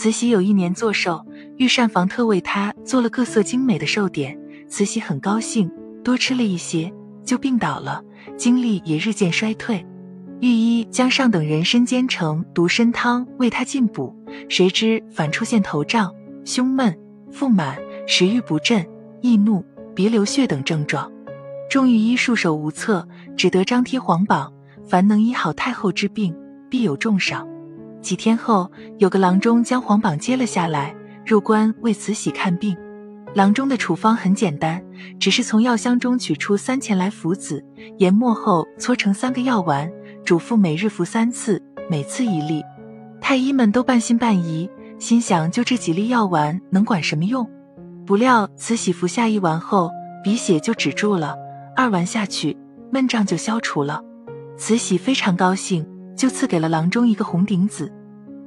慈禧有一年做寿，御膳房特为她做了各色精美的寿点，慈禧很高兴，多吃了一些，就病倒了，精力也日渐衰退。御医将上等人参煎成独参汤为她进补，谁知反出现头胀、胸闷、腹满、食欲不振、易怒、鼻流血等症状。众御医束手无策，只得张贴皇榜，凡能医好太后之病，必有重赏。几天后，有个郎中将皇榜揭了下来，入关为慈禧看病。郎中的处方很简单，只是从药箱中取出三钱来福子，研末后搓成三个药丸。嘱咐每日服三次，每次一粒。太医们都半信半疑，心想就这几粒药丸能管什么用？不料慈禧服下一丸后，鼻血就止住了；二丸下去，闷胀就消除了。慈禧非常高兴，就赐给了郎中一个红顶子。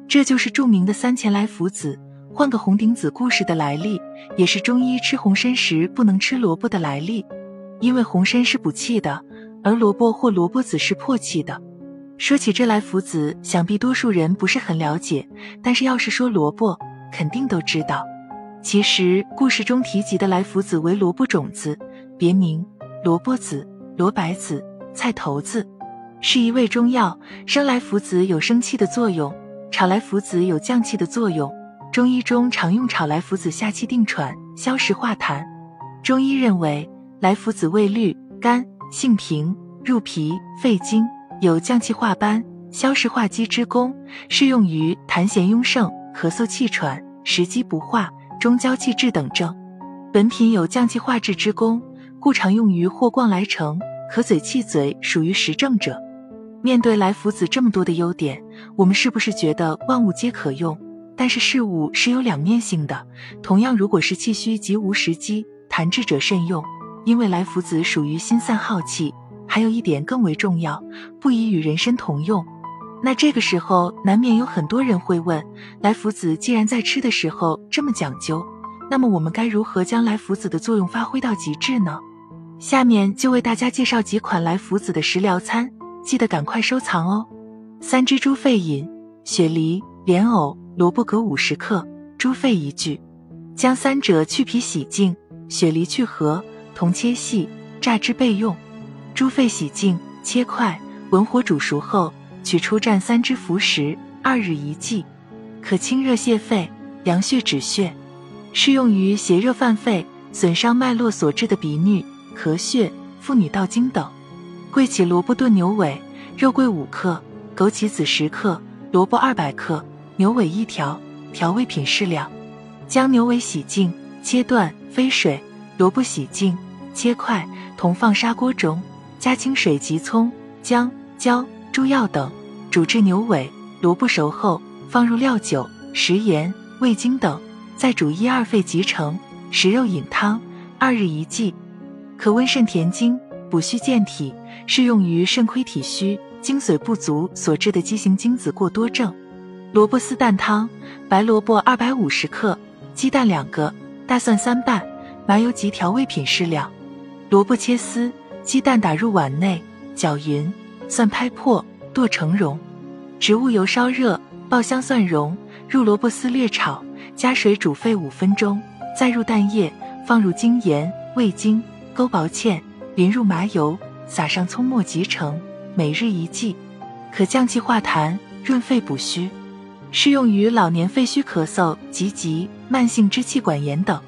这就是著名的三钱来福子，换个红顶子故事的来历，也是中医吃红参时不能吃萝卜的来历。因为红参是补气的，而萝卜或萝卜籽是破气的。说起这来福子，想必多数人不是很了解，但是要是说萝卜，肯定都知道。其实故事中提及的来福子为萝卜种子，别名萝卜籽、萝白子、菜头子，是一味中药。生来福子有生气的作用，炒来福子有降气的作用。中医中常用炒来福子下气定喘、消食化痰。中医认为来福子味绿、甘，性平，入脾、肺经。有降气化斑、消食化积之功，适用于痰涎壅盛、咳嗽气喘、食积不化、中焦气滞等症。本品有降气化滞之功，故常用于霍光来成、咳嘴气嘴属于实症者。面对来福子这么多的优点，我们是不是觉得万物皆可用？但是事物是有两面性的。同样，如果是气虚及无食积、痰滞者慎用，因为来福子属于心散耗气。还有一点更为重要，不宜与人参同用。那这个时候难免有很多人会问：来福子既然在吃的时候这么讲究，那么我们该如何将来福子的作用发挥到极致呢？下面就为大家介绍几款来福子的食疗餐，记得赶快收藏哦。三支猪肺饮：雪梨、莲藕、萝卜各五十克，猪肺一具。将三者去皮洗净，雪梨去核，同切细，榨汁备用。猪肺洗净，切块，文火煮熟后，取出蘸三支服食，二日一剂，可清热泻肺、凉血止血，适用于邪热犯肺、损伤脉络所致的鼻衄、咳血、妇女盗经等。桂杞萝卜炖牛尾：肉桂五克，枸杞子十克，萝卜二百克，牛尾一条，调味品适量。将牛尾洗净，切断，飞水；萝卜洗净，切块，同放砂锅中。加清水及葱、姜、椒、猪药等，煮至牛尾、萝卜熟后，放入料酒、食盐、味精等，再煮一二沸即成。食肉饮汤，二日一剂，可温肾填精、补虚健体，适用于肾亏体虚、精髓不足所致的畸形精子过多症。萝卜丝蛋汤：白萝卜二百五十克，鸡蛋两个，大蒜三瓣，麻油及调味品适量。萝卜切丝。鸡蛋打入碗内，搅匀，蒜拍破，剁成蓉。植物油烧热，爆香蒜蓉，入萝卜丝略炒，加水煮沸五分钟，再入蛋液，放入精盐、味精，勾薄芡，淋入麻油，撒上葱末即成。每日一剂，可降气化痰、润肺补虚，适用于老年肺虚咳嗽及急慢性支气管炎等。